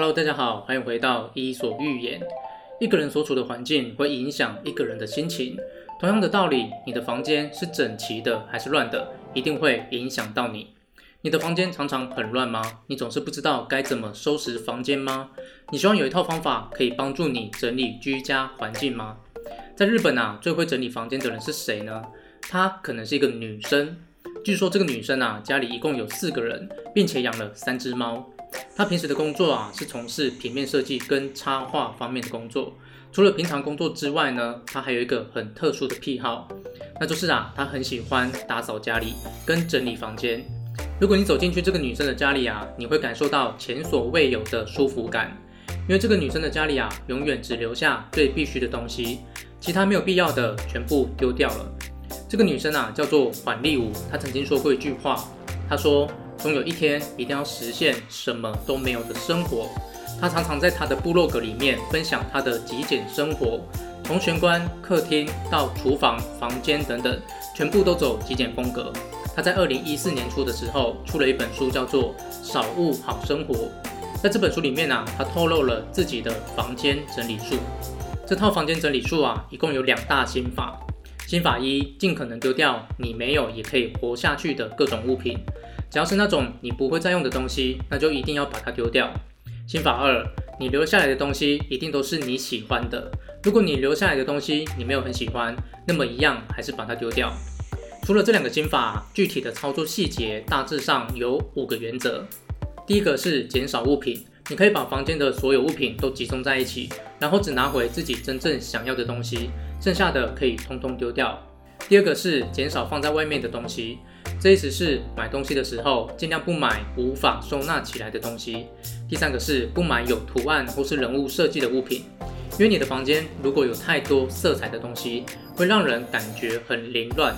Hello，大家好，欢迎回到伊索寓言。一个人所处的环境会影响一个人的心情。同样的道理，你的房间是整齐的还是乱的，一定会影响到你。你的房间常常很乱吗？你总是不知道该怎么收拾房间吗？你希望有一套方法可以帮助你整理居家环境吗？在日本啊，最会整理房间的人是谁呢？她可能是一个女生。据说这个女生啊，家里一共有四个人，并且养了三只猫。她平时的工作啊，是从事平面设计跟插画方面的工作。除了平常工作之外呢，她还有一个很特殊的癖好，那就是啊，她很喜欢打扫家里跟整理房间。如果你走进去这个女生的家里啊，你会感受到前所未有的舒服感，因为这个女生的家里啊，永远只留下最必须的东西，其他没有必要的全部丢掉了。这个女生啊，叫做缓利武。她曾经说过一句话，她说：“总有一天一定要实现什么都没有的生活。”她常常在她的部落格里面分享她的极简生活，从玄关、客厅到厨房、房间等等，全部都走极简风格。她在二零一四年初的时候出了一本书，叫做《少物好生活》。在这本书里面啊，她透露了自己的房间整理术。这套房间整理术啊，一共有两大心法。心法一：尽可能丢掉你没有也可以活下去的各种物品，只要是那种你不会再用的东西，那就一定要把它丢掉。心法二：你留下来的东西一定都是你喜欢的。如果你留下来的东西你没有很喜欢，那么一样还是把它丢掉。除了这两个心法，具体的操作细节大致上有五个原则。第一个是减少物品，你可以把房间的所有物品都集中在一起，然后只拿回自己真正想要的东西。剩下的可以通通丢掉。第二个是减少放在外面的东西，这意思是买东西的时候尽量不买无法收纳起来的东西。第三个是不买有图案或是人物设计的物品，因为你的房间如果有太多色彩的东西，会让人感觉很凌乱。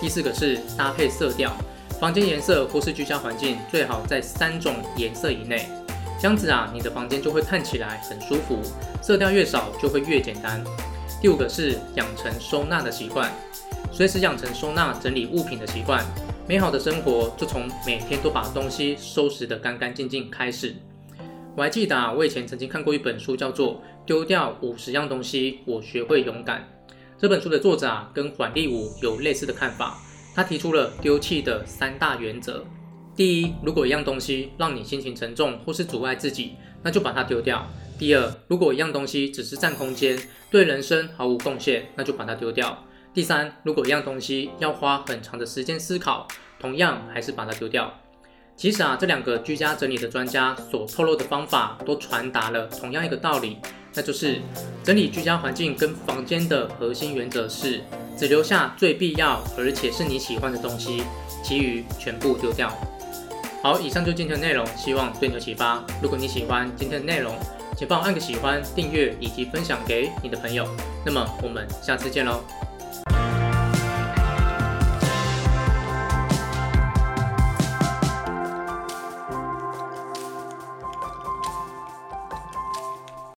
第四个是搭配色调，房间颜色或是居家环境最好在三种颜色以内，这样子啊，你的房间就会看起来很舒服。色调越少就会越简单。第五个是养成收纳的习惯，随时养成收纳整理物品的习惯，美好的生活就从每天都把东西收拾得干干净净开始。我还记得啊，我以前曾经看过一本书，叫做《丢掉五十样东西，我学会勇敢》。这本书的作者啊，跟缓利武有类似的看法，他提出了丢弃的三大原则。第一，如果一样东西让你心情沉重或是阻碍自己，那就把它丢掉。第二，如果一样东西只是占空间，对人生毫无贡献，那就把它丢掉。第三，如果一样东西要花很长的时间思考，同样还是把它丢掉。其实啊，这两个居家整理的专家所透露的方法，都传达了同样一个道理，那就是整理居家环境跟房间的核心原则是，只留下最必要而且是你喜欢的东西，其余全部丢掉。好，以上就是今天的内容，希望对你有启发。如果你喜欢今天的内容，请帮我按个喜欢、订阅以及分享给你的朋友。那么我们下次见喽。